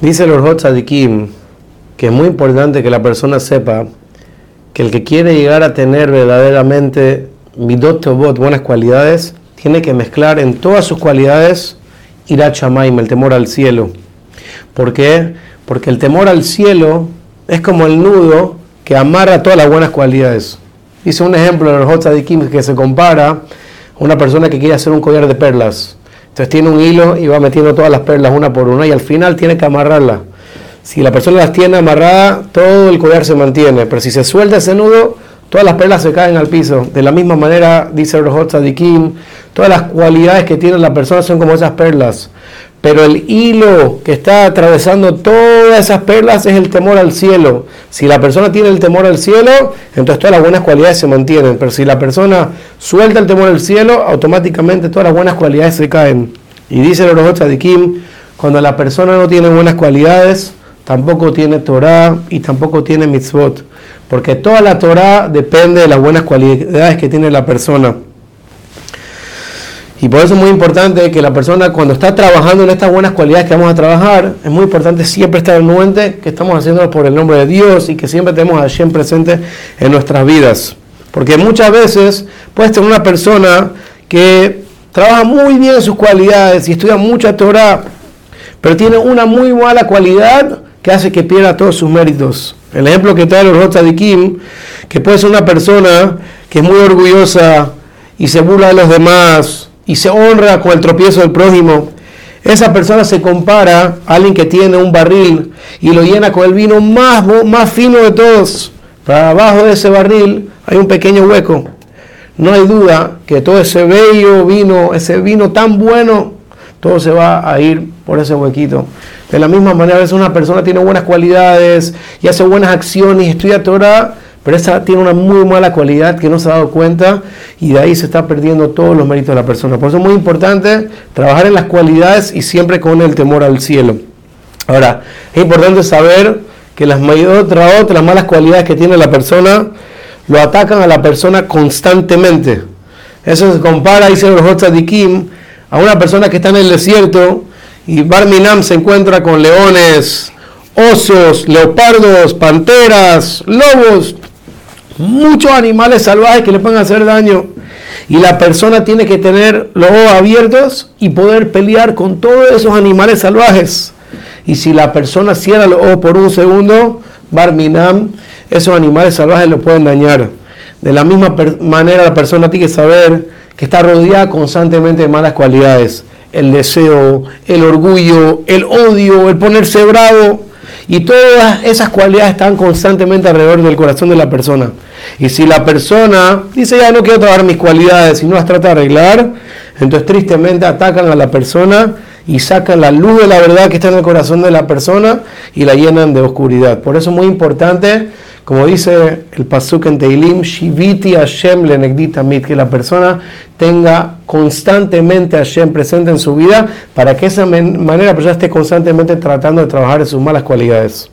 Dice el Orhot Tzadikim que es muy importante que la persona sepa que el que quiere llegar a tener verdaderamente midot tobot, buenas cualidades, tiene que mezclar en todas sus cualidades ira chamaim, el temor al cielo. ¿Por qué? Porque el temor al cielo es como el nudo que amarra todas las buenas cualidades. Hice un ejemplo en el Orhot Tzadikim que se compara a una persona que quiere hacer un collar de perlas. Entonces tiene un hilo y va metiendo todas las perlas una por una y al final tiene que amarrarla. Si la persona las tiene amarradas, todo el collar se mantiene, pero si se suelta ese nudo, todas las perlas se caen al piso. De la misma manera, dice Rohot Sadikim, todas las cualidades que tiene la persona son como esas perlas. Pero el hilo que está atravesando todas esas perlas es el temor al cielo. Si la persona tiene el temor al cielo, entonces todas las buenas cualidades se mantienen. Pero si la persona suelta el temor al cielo, automáticamente todas las buenas cualidades se caen. Y dice el Rohot Sadikim, cuando la persona no tiene buenas cualidades, tampoco tiene Torah y tampoco tiene mitzvot. Porque toda la Torah depende de las buenas cualidades que tiene la persona. Y por eso es muy importante que la persona cuando está trabajando en estas buenas cualidades que vamos a trabajar, es muy importante siempre estar en mente que estamos haciendo por el nombre de Dios y que siempre tenemos a Hashem presente en nuestras vidas. Porque muchas veces puede tener una persona que trabaja muy bien en sus cualidades y estudia mucha Torah, pero tiene una muy mala cualidad que hace que pierda todos sus méritos. El ejemplo que trae el Kim, que puede ser una persona que es muy orgullosa y se burla de los demás y se honra con el tropiezo del prójimo. Esa persona se compara a alguien que tiene un barril y lo llena con el vino más, más fino de todos. Para abajo de ese barril hay un pequeño hueco. No hay duda que todo ese bello vino, ese vino tan bueno, todo se va a ir por ese huequito. De la misma manera, a veces una persona tiene buenas cualidades y hace buenas acciones y estudia Torah, pero esa tiene una muy mala cualidad que no se ha dado cuenta y de ahí se está perdiendo todos los méritos de la persona. Por eso es muy importante trabajar en las cualidades y siempre con el temor al cielo. Ahora, es importante saber que las las malas cualidades que tiene la persona, lo atacan a la persona constantemente. Eso se compara, dice los Kim, a una persona que está en el desierto y Barminam se encuentra con leones, osos, leopardos, panteras, lobos, muchos animales salvajes que le pueden hacer daño. Y la persona tiene que tener los ojos abiertos y poder pelear con todos esos animales salvajes. Y si la persona cierra los ojos por un segundo, Barminam, esos animales salvajes lo pueden dañar. De la misma manera la persona tiene que saber que está rodeada constantemente de malas cualidades. El deseo, el orgullo, el odio, el ponerse bravo. Y todas esas cualidades están constantemente alrededor del corazón de la persona. Y si la persona dice, ya no quiero trabajar mis cualidades y no las trata de arreglar, entonces tristemente atacan a la persona y sacan la luz de la verdad que está en el corazón de la persona y la llenan de oscuridad. Por eso es muy importante como dice el Pasuk en Teilim, Shiviti Hashem mit, que la persona tenga constantemente a Hashem presente en su vida para que de esa manera la persona esté constantemente tratando de trabajar en sus malas cualidades.